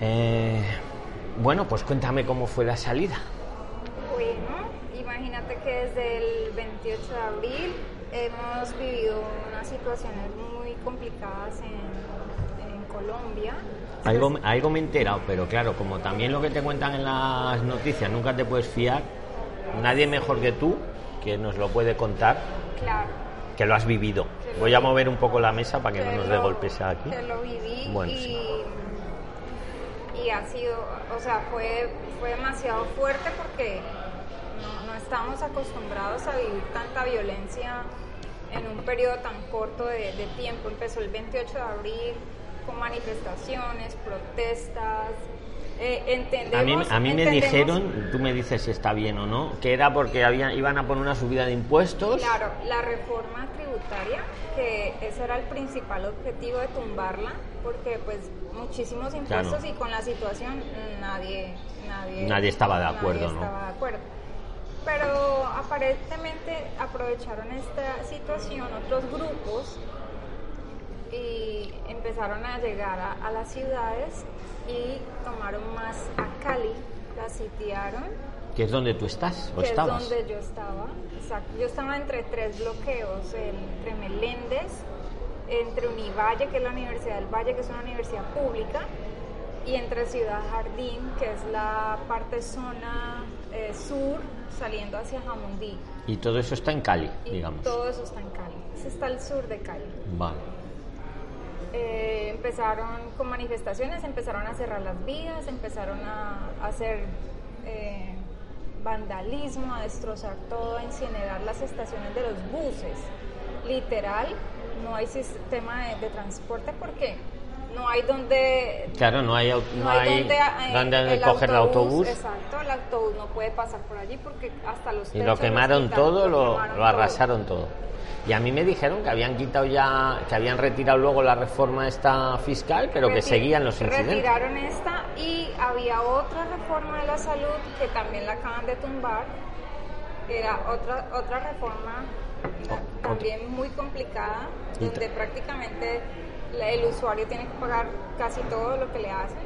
Eh, bueno, pues cuéntame cómo fue la salida. Bueno, imagínate que desde el 28 de abril hemos vivido unas situaciones muy complicadas en, en Colombia. Algo, algo me he enterado, pero claro, como también lo que te cuentan en las noticias nunca te puedes fiar, nadie mejor que tú que nos lo puede contar, Claro. que lo has vivido. Voy a mover un poco la mesa para que no nos dé golpes aquí. Que lo viví Bueno, y, sí. Y ha sido, o sea, fue, fue demasiado fuerte porque no, no estamos acostumbrados a vivir tanta violencia en un periodo tan corto de, de tiempo. Empezó el 28 de abril con manifestaciones, protestas. Eh, A mí, entendemos, a mí me entendemos- dijeron, tú me dices si está bien o no, que era porque habían, iban a poner una subida de impuestos. Claro, la reforma tributaria, que ese era el principal objetivo de tumbarla, porque pues muchísimos impuestos Claro. y con la situación nadie, nadie, Nadie estaba de nadie acuerdo, ¿no? estaba de acuerdo. Pero aparentemente aprovecharon esta situación otros grupos y empezaron a llegar a, a las ciudades y tomaron más a Cali, la sitiaron Que es donde tú estás o que estabas. es donde yo estaba. Exacto. Yo estaba entre tres bloqueos, entre Meléndez, entre Univalle, que es la Universidad del Valle, que es una universidad pública, y entre Ciudad Jardín, que es la parte zona eh, sur, saliendo hacia Jamundí. Y todo eso está en Cali, Y digamos. todo eso está en Cali. Ese está al sur de Cali. Vale. Eh, empezaron con manifestaciones, empezaron a cerrar las vías, empezaron a, a hacer eh, vandalismo, a destrozar todo, a incinerar las estaciones de los buses. Literal, no hay sistema de, de transporte porque no hay donde Claro, no hay, no, hay, donde, eh, donde coger el autobús. Exacto, el autobús no puede pasar por allí porque hasta los Y lo quemaron todo, lo, quemaron lo todo. arrasaron todo. Y a mí me dijeron que habían quitado ya, que habían retirado luego la reforma esta fiscal, pero que seguían los incidentes. Retiraron esta y había otra reforma de la salud que también la acaban de tumbar. Era otra otra reforma también muy complicada, Y donde prácticamente el usuario tiene que pagar casi todo lo que le hacen.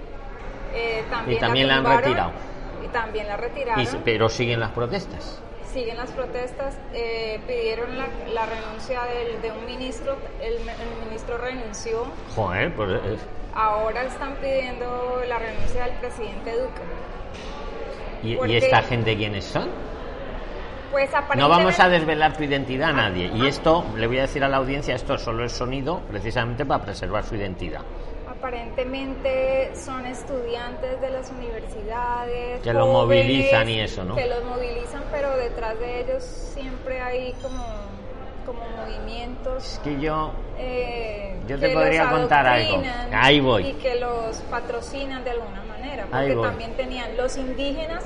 Eh, también también la han retirado. Y también la retiraron. Y pero siguen las protestas. Siguen las protestas, eh, pidieron la, la renuncia del- de un ministro, el, el ministro renunció, Joder, pues Ahora están pidiendo la renuncia del presidente Duque. ¿y, esta gente quiénes son? Pues No vamos a desvelar tu identidad a nadie. Y esto, le voy a decir a la audiencia, esto solo es sonido precisamente para preservar su identidad. Aparentemente son estudiantes de las universidades. Que lo jóvenes, movilizan y eso, ¿no? Que los movilizan, pero detrás de ellos siempre hay como, como movimientos. Es que yo, eh, Yo te podría los contar algo. Ahí voy. Y que los patrocinan de alguna manera. Porque también tenían los indígenas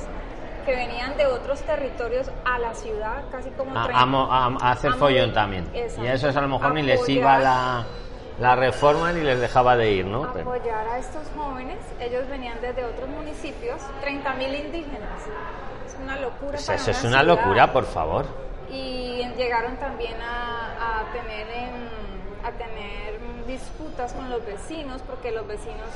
que venían de otros territorios a la ciudad, casi como a, tren- a mo- a- a hacer follón también. Exacto. Y a esos a lo mejor ni les iba la, la reforma ni les dejaba de ir, ¿no? Apoyar a estos jóvenes. Ellos venían desde otros municipios, 30.000 indígenas. Es una locura. Pues para eso es una ciudad. locura, por favor. Y llegaron también a, a tener em, a tener disputas con los vecinos porque los vecinos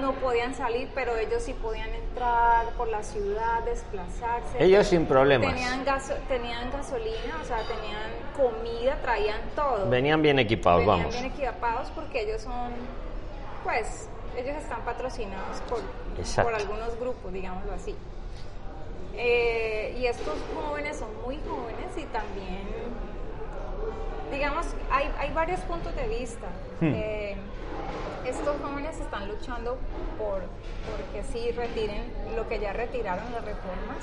no podían salir, pero ellos sí podían entrar por la ciudad, desplazarse. Ellos sin problemas. Tenían, gaso- tenían gasolina, o sea, tenían comida, traían todo. Venían bien equipados, Venían vamos. bien equipados porque ellos son, pues, ellos están patrocinados por, por algunos grupos, digámoslo así. Eh, y estos jóvenes son muy jóvenes y también, digamos, hay, hay varios puntos de vista. Hmm. Eh, estos jóvenes están luchando por porque sí retiren lo que ya retiraron las reformas,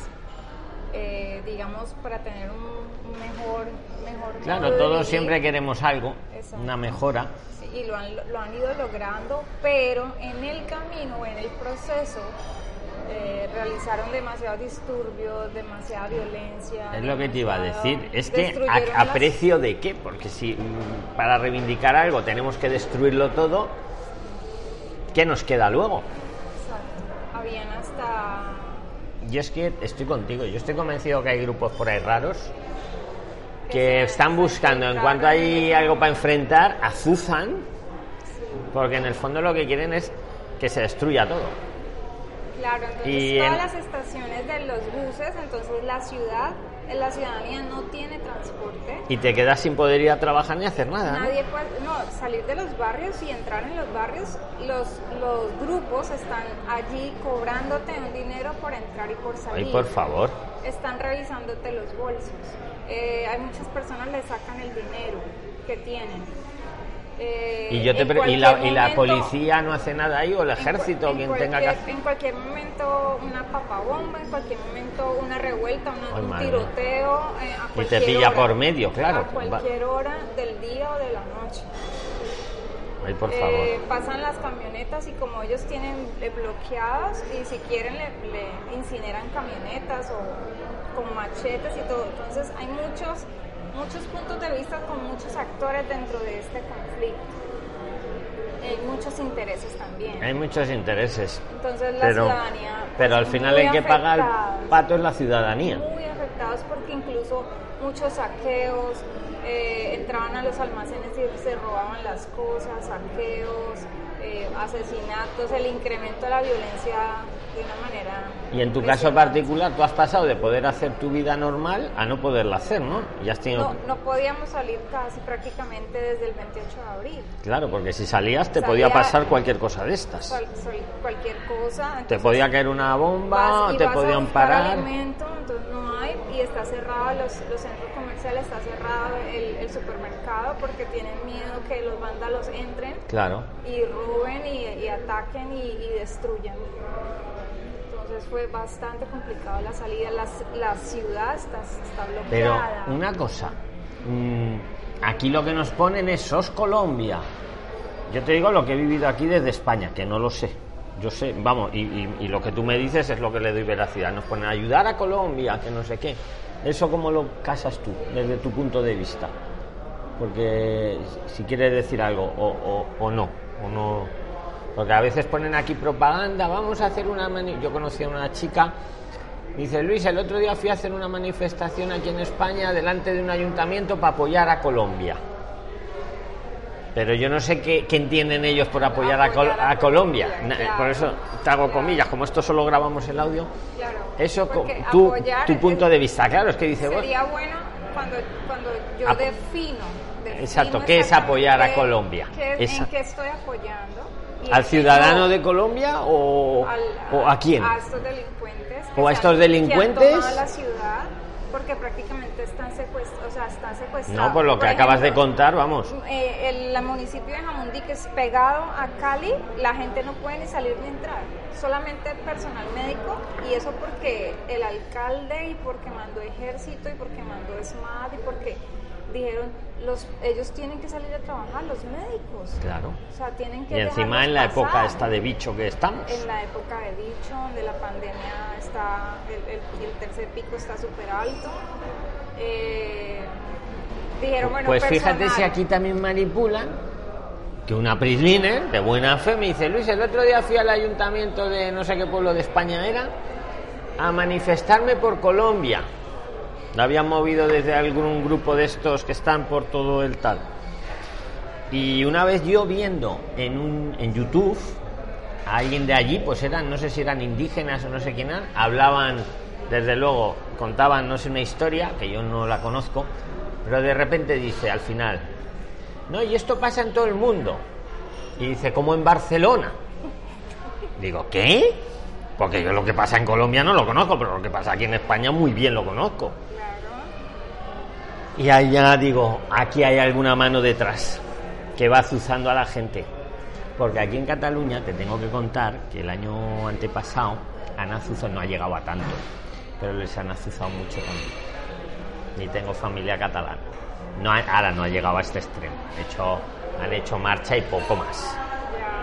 eh, digamos, para tener un, un mejor, mejor Claro, todos siempre queremos algo, Exacto. una mejora. Sí, y lo han, lo han ido logrando, pero en el camino, en el proceso, eh, realizaron demasiados disturbios, demasiada violencia. Es lo que te iba a decir. Es que a, precio de qué, porque si mm, para reivindicar algo tenemos que destruirlo todo, ¿qué nos queda luego? Exacto. Habían hasta... Yo es que estoy contigo, yo estoy convencido que hay grupos por ahí raros que están buscando, en cuanto hay algo para enfrentar, azuzan, porque en el fondo lo que quieren es que se destruya todo. Claro, entonces Y todas en- las estaciones de los buses, entonces la ciudad, la ciudadanía no tiene transporte. Y te quedas sin poder ir a trabajar ni hacer nada. ¿no? Nadie puede, no, salir de los barrios y entrar en los barrios, los, los grupos están allí cobrándote un dinero por entrar y por salir. Ay, por favor. Están revisándote los bolsos. Eh, hay muchas personas le sacan el dinero que tienen. Eh, Y yo te y la, y la policía no hace nada ahí o el en ejército o en quien tenga que hacer. En cualquier momento una papabomba, en cualquier momento una revuelta, una- Ay, un tiroteo. eh, a te pilla hora, por medio, claro. A cualquier hora del día o de la noche. Ay, por Eh, favor. pasan las camionetas y como ellos tienen eh, bloqueadas y si quieren le, le incineran camionetas o con machetes y todo. Entonces hay muchos, muchos puntos de vista con muchos actores dentro de este conflicto. Hay muchos intereses también. Hay muchos intereses. Entonces la Pero, ciudadanía... pero al pues, final el que paga el pato es la ciudadanía. muy afectados porque incluso muchos saqueos, eh, entraban a los almacenes y se robaban las cosas, saqueos, eh, asesinatos, el incremento de la violencia de una manera... Y en tu caso particular, tú has pasado de poder hacer tu vida normal a no poderla hacer, ¿no? Y has tenido... No, no podíamos salir casi prácticamente desde el 28 de abril. Claro, porque si salías te Salía- podía pasar cualquier cosa de estas. Sal- cualquier cosa. Te podía caer una bomba, vas te vas a podían buscar parar. alimento, entonces no hay y está cerrado los, los centros comerciales, está cerrado el, el supermercado porque tienen miedo que los vándalos entren Claro. y roben y, y ataquen y, y destruyan. Entonces fue bastante complicado la salida, la, la ciudad está, está Pero bloqueada. una cosa, mm, aquí lo que nos ponen es SOS Colombia. Yo te digo lo que he vivido aquí desde España, que no lo sé. Yo sé, vamos, y, lo que tú me dices es lo que le doy veracidad. Nos ponen ayudar a Colombia, que no sé qué. ¿Eso cómo lo casas tú, desde tu punto de vista? Porque si quieres decir algo, o- o no, o no. Porque a veces ponen aquí propaganda, vamos a hacer una mani Yo conocí a una chica, dice Luis, el otro día fui a hacer una manifestación aquí en España delante de un ayuntamiento para apoyar a Colombia. Pero yo no sé qué, qué entienden ellos por apoyar, a, Col- a Colombia. Claro, por eso te hago comillas, como esto solo grabamos el audio. Claro, Eso, tu es- punto de vista, claro, es que dice vos. Sería bueno cuando, cuando yo defino, defino Exacto, ¿qué es apoyar a Colombia? qué- ¿En qué estoy apoyando? ¿Al ciudadano no. de Colombia o, Al- o a quién? A estos delincuentes. ¿O a estos delincuentes? Que han tomado la ciudad porque prácticamente están secuestrados, o sea, están secuestrados. No, por lo que acabas de contar, vamos. Eh, el, el municipio de Jamundí, que es pegado a Cali, la gente no puede ni salir ni entrar, solamente personal médico, y eso porque el alcalde y porque mandó ejército y porque mandó SMAT y porque dijeron, los, ellos tienen que salir a trabajar, los médicos. Claro. O sea, tienen que Y encima en la época esta de bicho que estamos. En la época de dicho, donde la pandemia está, el, el- el tercer pico está súper alto. Eh, dijeron, bueno, pues fíjate personal. si aquí también manipulan que una prisliner de buena fe me dice, Luis, el otro día fui al ayuntamiento de no sé qué pueblo de España era a manifestarme por Colombia. La habían movido desde algún grupo de estos que están por todo el tal. Y una vez yo viendo en, un, en YouTube a alguien de allí, pues eran, no sé si eran indígenas o no sé quién eran, hablaban, desde luego, contaban, no sé, una historia, que yo no la conozco, pero de repente dice al final, no, y esto pasa en todo el mundo. Y dice, como en Barcelona. Digo, ¿qué? Porque yo lo que pasa en Colombia no lo conozco, pero lo que pasa aquí en España muy bien lo conozco. Claro. Y ahí ya digo, aquí hay alguna mano detrás que va azuzando a la gente. Porque aquí en Cataluña te tengo que contar que el año antepasado han azuzado, no ha llegado a tanto, pero les han azuzado mucho también. Ni tengo familia catalana. No, ahora no ha llegado a este extremo. Han hecho, han hecho marcha y poco más.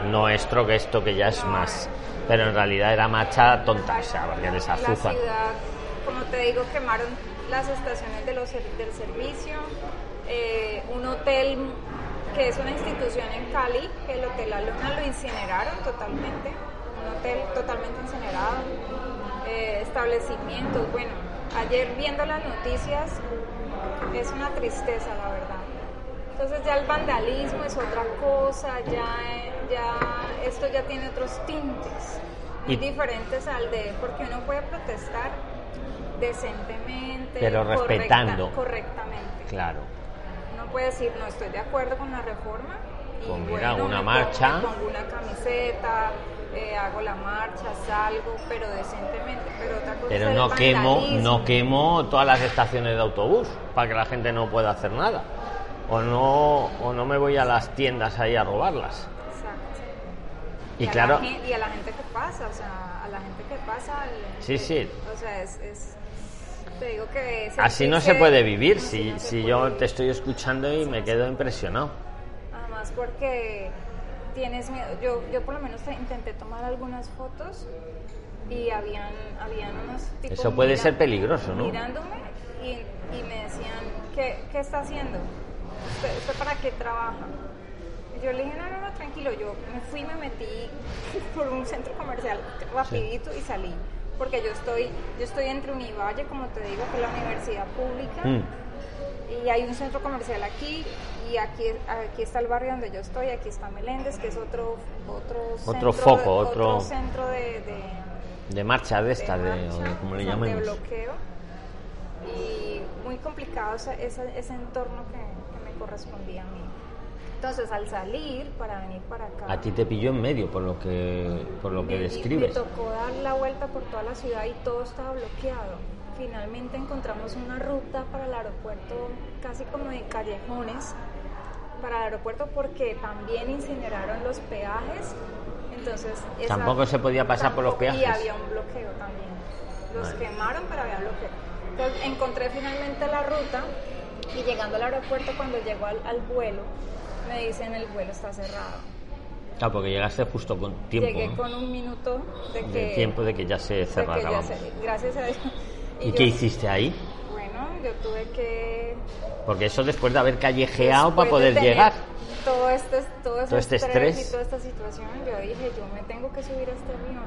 Ya. Nuestro que esto que ya es más. Pero en realidad era marcha tonta, o sea, porque les La azuzan. ciudad, como te digo, quemaron las estaciones de los, del servicio, eh, un hotel que es una institución en Cali, que el Hotel La Luna lo incineraron totalmente, un hotel totalmente incinerado, eh, establecimientos, bueno, ayer viendo las noticias es una tristeza, la verdad. Entonces ya el vandalismo es otra cosa, ya, ya esto ya tiene otros tintes. muy diferentes al de, porque uno puede protestar decentemente, Pero respetando. correctamente. Claro. Uno puede decir, no estoy de acuerdo con la reforma. Y bueno, una marcha. Pongo, una camiseta, eh, hago la marcha, salgo, pero decentemente. Pero otra cosa Pero no quemo, no quemo todas las estaciones de autobús para que la gente no pueda hacer nada. O no, o no me voy a las tiendas ahí a robarlas. Exacto. Y a claro, la gen- y a la gente que pasa, o sea, a la gente que pasa. el- Sí, sí. O sea, es. es- te digo que. así no se puede vivir si, no si yo vivir. te estoy escuchando y me quedo impresionado. Además, porque tienes miedo. Yo, yo por lo menos te- intenté tomar algunas fotos y habían, habían unos tipos. Eso puede ser peligroso, ¿no? Mirándome y, y me decían, ¿qué, ¿qué está haciendo? ¿Usted, usted para qué trabaja? Y yo le dije, no, no, no, tranquilo. Yo me fui, me metí por un centro comercial rapidito y salí. Porque yo estoy, yo estoy entre Univalle, como te digo, que es la universidad pública. Mm. Y hay un centro comercial aquí y aquí, aquí está el barrio donde yo estoy, aquí está Meléndez, que es otro otro, Otro centro foco, de- otro- centro de, de, De marcha de esta, de, marcha, de como le de llamemos. bloqueo. Y muy complicado ese, ese, entorno que, que me correspondía a mí. Entonces, al salir para venir para acá, A ti te pilló en medio por lo que, por lo que me, describes. me tocó dar la vuelta por toda la ciudad y todo estaba bloqueado. Finalmente encontramos una ruta para el aeropuerto, casi como de callejones, para el aeropuerto porque también incineraron los peajes. Entonces, esa- Tampoco se podía pasar por los tampoco- Y peajes. había un bloqueo también. Los Vale. quemaron, pero había bloqueo. Entonces, encontré finalmente la ruta y llegando al aeropuerto, cuando llego al, al vuelo, me dicen el vuelo está cerrado. Claro, porque llegaste justo con tiempo. Llegué ¿no? con un minuto de que... de tiempo de que ya se cerrara. gracias a Dios. ¿Y yo- qué hiciste ahí? Bueno, yo tuve que... Porque eso después de haber callejeado después para de poder tener llegar. Todo este, todo Todo este estrés, estrés. y toda esta situación, yo dije, yo me tengo que subir a este avión.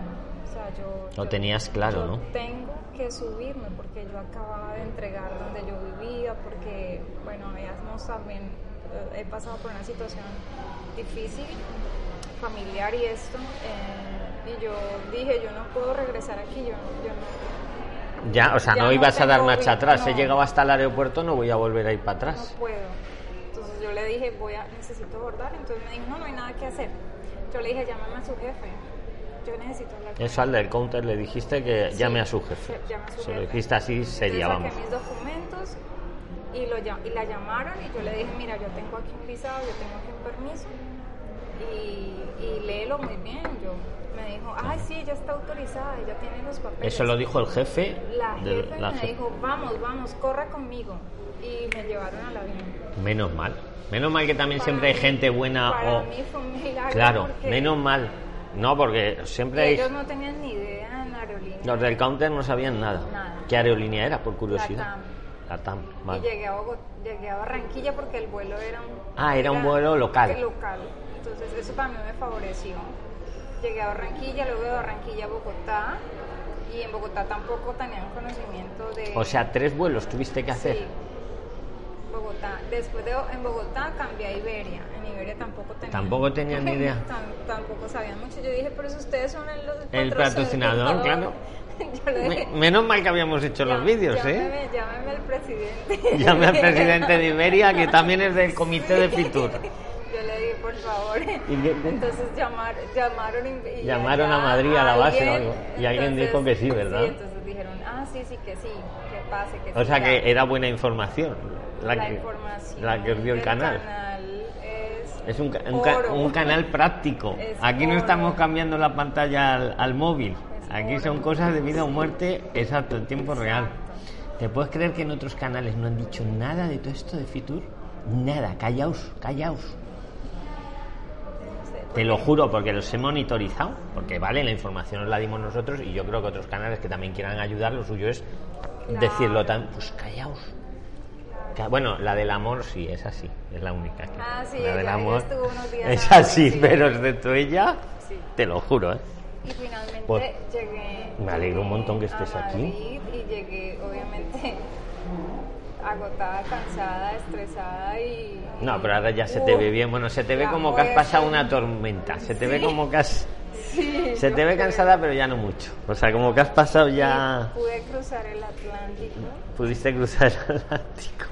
O sea, yo... Lo yo- tenías claro, yo ¿no? tengo que subirme porque yo acababa de entregar donde yo vivía, porque, bueno, habíamos también, eh, he pasado por una situación difícil, familiar y esto, eh, y yo dije, yo no puedo regresar aquí, yo, yo no, Ya, o sea, Ya no no ibas a dar marcha atrás. He llegado hasta el aeropuerto, no voy a volver a ir para atrás. no puedo. Yo le dije, voy a, necesito abordar. Entonces me dijo, no, no hay nada que hacer. Yo le dije, llámame a su jefe. Yo necesito hablar con al del counter le dijiste que Sí, llame a su jefe. a su Se lo jefe. dijiste así Entonces vamos. mis documentos y, lo, y la llamaron y yo le dije, mira, yo tengo aquí un visado, yo tengo aquí un permiso y, y léelo muy bien. Yo me dijo, ay, sí, ya está autorizada, ya tiene los papeles. Eso lo dijo el jefe. La de jefe la me dijo, vamos, vamos, corra conmigo. Y me llevaron al avión. Menos mal. Menos mal que también siempre hay gente buena Para o... mí fue un milagro. Claro, porque menos mal. No, porque siempre hay... Ellos no tenían ni idea en aerolínea. Los del counter no sabían nada. Nada. ¿Qué aerolínea era, por curiosidad? TAM. La TAM. Y llegué a, Bogot- llegué a Barranquilla porque el vuelo era un... Ah, era un vuelo local. local. Entonces eso para mí me favoreció. Llegué a Barranquilla, luego de Barranquilla a Bogotá. Y en Bogotá tampoco tenían conocimiento de... O sea, tres vuelos tuviste que hacer. Sí. Bogotá. Después de en Bogotá cambié a Iberia. En Iberia tampoco tenían. Tampoco tenían ni idea. Tam- tampoco sabían mucho. Yo dije, pero si ustedes son el, los El patrocinador, claro. Me- menos mal que habíamos hecho los "Llá- vídeos, ¿eh? llámeme, Llámeme al presidente. Llame al presidente de Iberia, que también es del comité de Fitur. Yo le dije, por favor. ¿Y qué- Entonces llamar, llamaron y- Llamaron a Madrid, a la base o alguien, algo, y alguien dijo que sí, ¿verdad? Sí, entonces dijeron, ah, sí, sí, que sí, que pase, que O sí, sea ya. que era buena información la, la que, información la que os dio el del canal. es, Es un, un oro. un canal práctico. Es Aquí no oro. estamos cambiando la pantalla al, al móvil. Es Aquí oro. son cosas de vida o muerte, exacto, en tiempo real. ¿Te puedes creer que en otros canales no han dicho nada de todo esto de Fitur? Nada, callaos, callaos. Te lo juro, porque los he monitorizado, porque vale, la información os la dimos nosotros y yo creo que otros canales que también quieran ayudar, lo suyo es Claro. decirlo tan, pues callaos. Bueno, la del amor sí, es así, es la única. que- Ah, sí, la del amor estuvo unos días es así, sí. pero excepto ella, Sí. te lo juro, ¿eh? Y finalmente Pues, llegué. me alegro un montón que a estés aquí. Y llegué, obviamente, agotada, cansada, estresada y. No, pero ahora ya se te ve bien, bueno, se te ve como que has pasado una tormenta, se te ve Sí. como que has... Se te ve cansada, pero ya no mucho. O sea, como que has pasado ya. pude cruzar el Atlántico. Pudiste cruzar el Atlántico.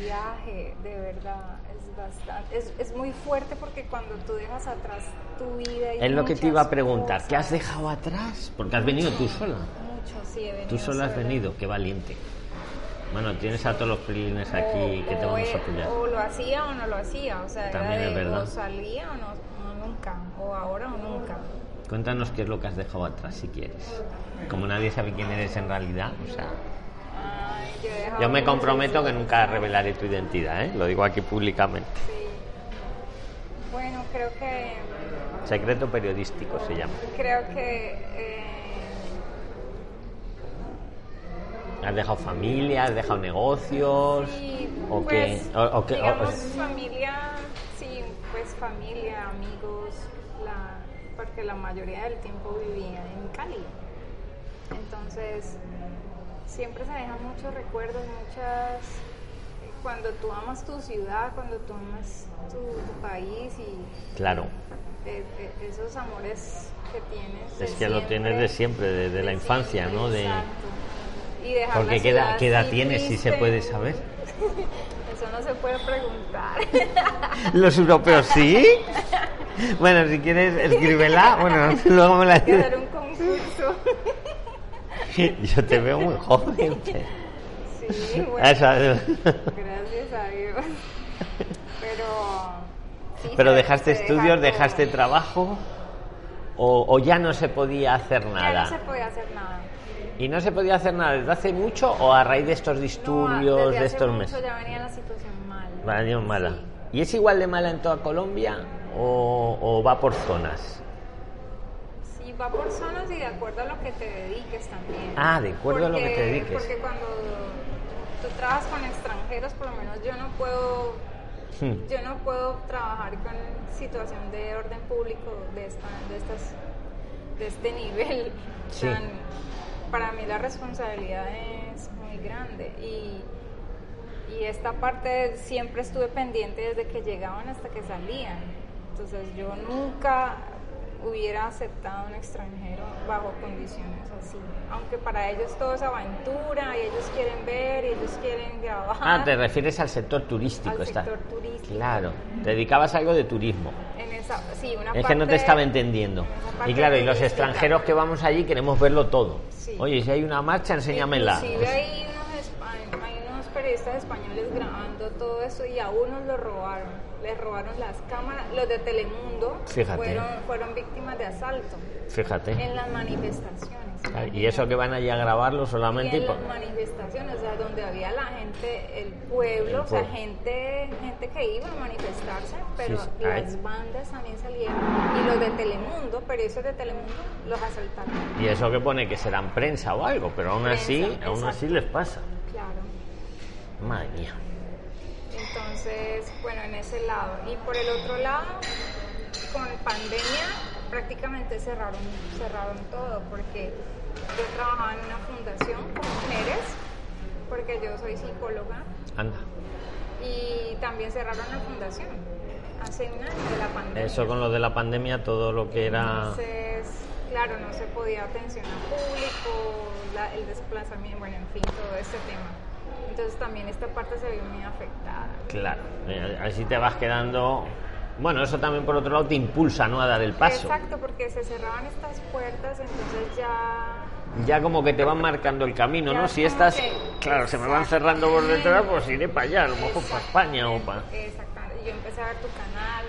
Viaje, de verdad. Es bastante. Es, es muy fuerte porque cuando tú dejas atrás tu vida. Y es lo que te iba a preguntar. ¿Qué has dejado atrás? Porque has venido tú sola. Mucho, sí, he venido. Tú sola has venido, qué valiente. Bueno, tienes a todos los prilines aquí que te vamos a apoyar. O lo hacía o no lo hacía, o sea, También es verdad. o salía o, no, nunca, o ahora o nunca. Cuéntanos qué es lo que has dejado atrás, si quieres. Como nadie sabe quién eres en realidad, o sea... yo, me comprometo que nunca revelaré tu identidad, ¿eh? Lo digo aquí públicamente. Sí. Bueno, creo que... Secreto periodístico se llama. Creo que... Eh, ¿Has dejado familia? ¿Has dejado negocios? Sí, ¿O pues, qué? O, digamos, familia, sí, pues familia, amigos, la, porque la mayoría del tiempo vivía en Cali. Entonces, siempre se dejan muchos recuerdos, muchas... Cuando tú amas tu ciudad, cuando tú amas tu, país y... Claro. esos amores que tienes. Es que lo tienes de siempre, desde la infancia, ¿no? De, porque ¿qué edad, ¿qué edad tienes, si se puede saber? Eso no se puede preguntar. ¿Los europeos sí? Bueno, si quieres, escríbela. Bueno, luego me la hacer un concurso. Yo te veo muy joven. Sí, bueno. Gracias a Dios. Pero. Pero dejaste estudios, dejaste trabajo. O, o, ya no se podía hacer nada? Ya no se podía hacer nada. ¿Y no se podía hacer nada desde hace mucho o a raíz de estos disturbios, de estos meses? ya venía la situación mal. mala. ¿Y es igual de mala en toda Colombia o, va por zonas? Va por zonas y de acuerdo a lo que te dediques también. Ah, de acuerdo a lo que te dediques. Porque cuando tú trabajas con extranjeros, por lo menos yo no puedo hmm. yo no puedo trabajar con situación de orden público de esta, de estas de este nivel sí para mí la responsabilidad es muy grande y, y esta parte siempre estuve pendiente desde que llegaban hasta que salían. Entonces yo nunca hubiera aceptado un extranjero bajo condiciones así. Aunque para ellos todo es aventura y ellos quieren ver y ellos quieren grabar. Ah, te refieres al sector turístico. Al sector turístico. Claro, te dedicabas algo de turismo. En esa, sí, una es que no te estaba entendiendo. Y claro, y los extranjeros que vamos allí queremos verlo todo. Oye, si hay una marcha, enséñamela. Inclusive hay unos, hay unos periodistas españoles grabando todo eso y a unos lo robaron les robaron las cámaras. Los de Telemundo Fueron, fueron víctimas de asalto. Fíjate. En las manifestaciones. y eso que van allí a grabarlo solamente. Y en las manifestaciones, o sea, donde había la gente, el pueblo, o sea, gente, gente que iba a manifestarse, pero las bandas también salieron. Y los de Telemundo, periodistas de Telemundo, los asaltaron. Y eso que pone que serán prensa o algo, pero aún así, aún así les pasa. Claro. Madre mía. Entonces, bueno, en ese lado. Y por el otro lado, con pandemia prácticamente cerraron, cerraron todo porque yo trabajaba en una fundación con mujeres, porque yo soy psicóloga. Anda. Y también cerraron la fundación hace un año de la pandemia. Eso con lo de la pandemia, todo lo que era... Entonces, claro, no se podía atención al público, el desplazamiento, bueno, en fin, todo ese tema. Entonces también esta parte se vio muy afectada. Claro, eh, así te vas quedando... Bueno, eso también por otro lado te impulsa, ¿no? A dar el paso. Exacto, porque se cerraban estas puertas, entonces ya... Ya como que te van marcando el camino, ¿no? Si estas, claro, se me van cerrando por detrás, pues iré para allá, a lo mejor para España o para... Exactamente, yo empecé a ver tu canal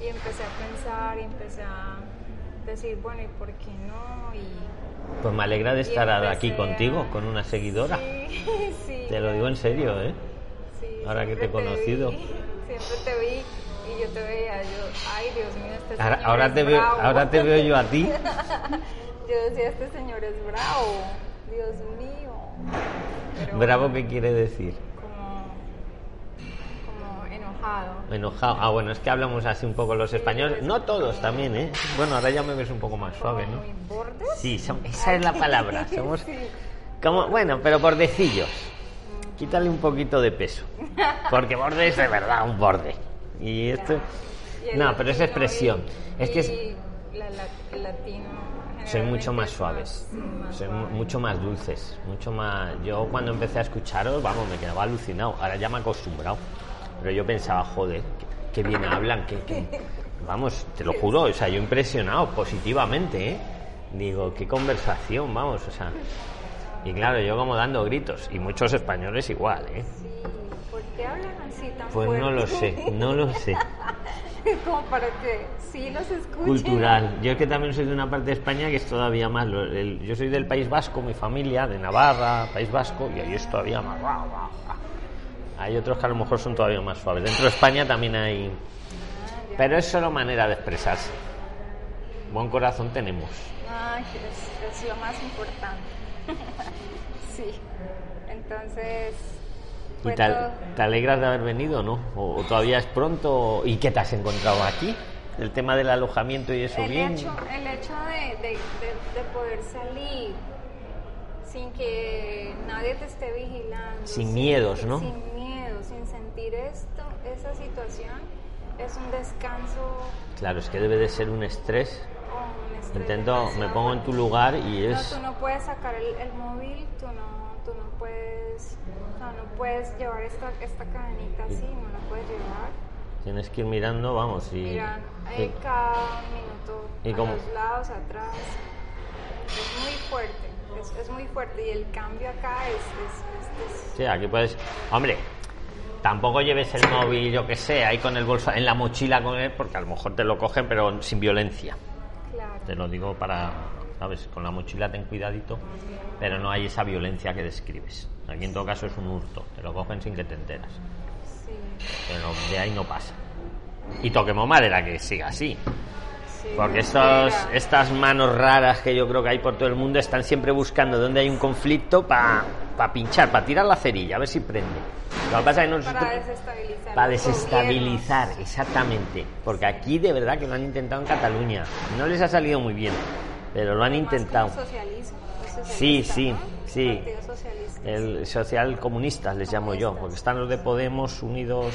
y empecé a pensar y empecé a decir, bueno, ¿y por qué no? Y pues me alegra de estar aquí contigo, con una seguidora. Sí, Te lo digo en serio, ¿eh? Ahora que te he conocido. siempre te vi y yo te veía, yo, ay Dios mío, este ahora, señor ahora es te bravo. Veo, ahora te veo yo a ti. yo decía, este señor es bravo, Dios mío. ¿Bravo qué quiere decir? Enojado. Ah, bueno, es que hablamos así un poco los españoles. No todos también, ¿eh? Bueno, ahora ya me ves un poco más suave, ¿no? Sí, esa es la palabra. Somos como, bueno, pero bordecillos. Quítale un poquito de peso. Porque borde es de verdad un borde. Y esto... No, pero es expresión. Es que es... Latino. Soy mucho más suaves, soy mucho más dulces, mucho más. Yo cuando empecé a escucharos, vamos, me quedaba alucinado. Ahora ya me he acostumbrado, pero yo pensaba, joder, qué, bien hablan, que, vamos, te lo juro, o sea, yo impresionado positivamente, ¿eh? Digo, qué conversación, vamos, o sea. Y claro, yo como dando gritos, y muchos españoles igual, ¿eh? Sí, ¿por qué hablan así tan Pues no lo sé, no lo sé. como para que sí los escuchen. Cultural. Yo es que también soy de una parte de España que es todavía más. yo soy del País Vasco, mi familia, de Navarra, País Vasco, y ahí es todavía más. Hay otros que a lo mejor son todavía más suaves. Dentro de España también hay. Pero es solo manera de expresarse. Buen corazón tenemos. Ay, es, es lo más importante. sí. Entonces ¿Y te, alegras de haber venido no? ¿O, todavía es pronto? ¿Y qué te has encontrado aquí? El tema del alojamiento y eso el bien. Hecho, el hecho de, poder salir sin que nadie te esté vigilando. Sin, miedos, ¿no? Sin miedo, sin sentir esto, esa situación, es un descanso. Claro, es que debe de ser un estrés. Oh, un estrés Intento, me pongo en tu lugar y es... No, tú no puedes sacar el, el móvil, tú no, tú no puedes no, puedes llevar esta, esta cadenita así, no la puedes llevar. Tienes que ir mirando, vamos, y... Mira, hay cada minuto, ¿Y a los lados, atrás. Es muy fuerte, es, muy fuerte y el cambio acá es, Sí, aquí puedes... Hombre, tampoco lleves el móvil, yo que sé, ahí con el bolso, en la mochila con él, porque a lo mejor te lo cogen, pero sin violencia. Claro. Te lo digo para, ¿sabes? Con la mochila ten cuidadito, pero no hay esa violencia que describes. Aquí en todo caso es un hurto, te lo cogen sin que te enteras. Pero de ahí no pasa. Y toquemos madera que siga así. Porque estos, estas manos raras que yo creo que hay por todo el mundo están siempre buscando donde hay un conflicto para pinchar, para tirar la cerilla, a ver si prende. Lo que pasa es que para desestabilizar. Para desestabilizar, exactamente. Porque aquí de verdad que lo han intentado en Cataluña. No les ha salido muy bien, pero lo han intentado. Sí, sí, sí. El social comunista les llamo yo, porque están los de Podemos unidos.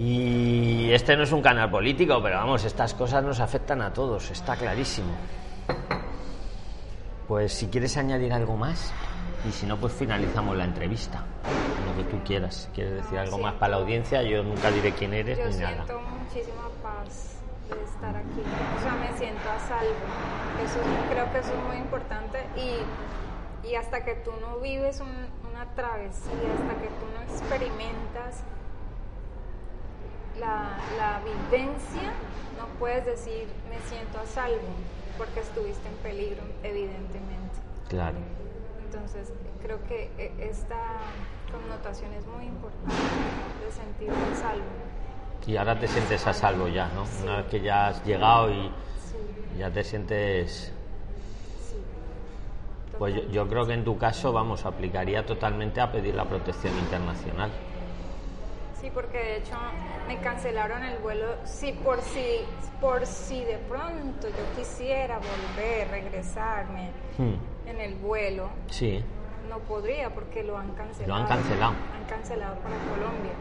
Y este no es un canal político, pero vamos, estas cosas nos afectan a todos, está clarísimo. Pues si quieres añadir algo más, y si no, pues finalizamos la entrevista. Lo que tú quieras. Si quieres decir algo más para la audiencia, yo nunca diré quién eres yo ni nada. Siento muchísima paz de estar aquí. O sea, me siento a salvo. Eso creo que eso es muy importante y, y hasta que tú no vives una travesía, hasta que tú no experimentas la, la vivencia, no puedes decir me siento a salvo porque estuviste en peligro, evidentemente. Claro. Entonces, creo que e, esta connotación es muy importante de sentirte a salvo. Y ahora te sientes a salvo ya, ¿no? Una vez que ya has llegado y ya te sientes... Pues yo, creo que en tu caso, vamos, aplicaría totalmente a pedir la protección internacional. Sí, porque de hecho me cancelaron el vuelo. Sí, por si, por si de pronto yo quisiera volver, regresarme hmm. en el vuelo. Sí. No podría porque lo han cancelado. Lo han cancelado. Han cancelado para Colombia.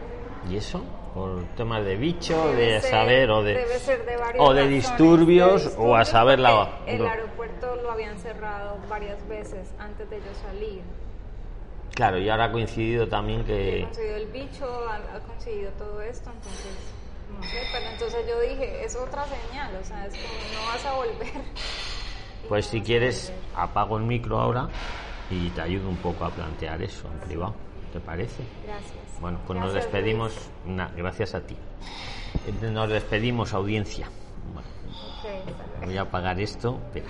¿Y eso? ¿Por temas de bicho, de saber o de, debe ser de o de disturbios, o a saber la... El aeropuerto lo habían cerrado varias veces antes de yo salir. Claro, y ahora ha coincidido también que... Ha coincidido el bicho, ha, coincidido todo esto, entonces, no sé, pero entonces yo dije, es otra señal, o sea, es como no vas a volver. Pues si quieres, apago el micro ahora y te ayudo un poco a plantear eso en privado. ¿Te parece? Gracias. Bueno, pues nos despedimos. gracias a ti. Nos despedimos, audiencia. voy a apagar esto. Espera,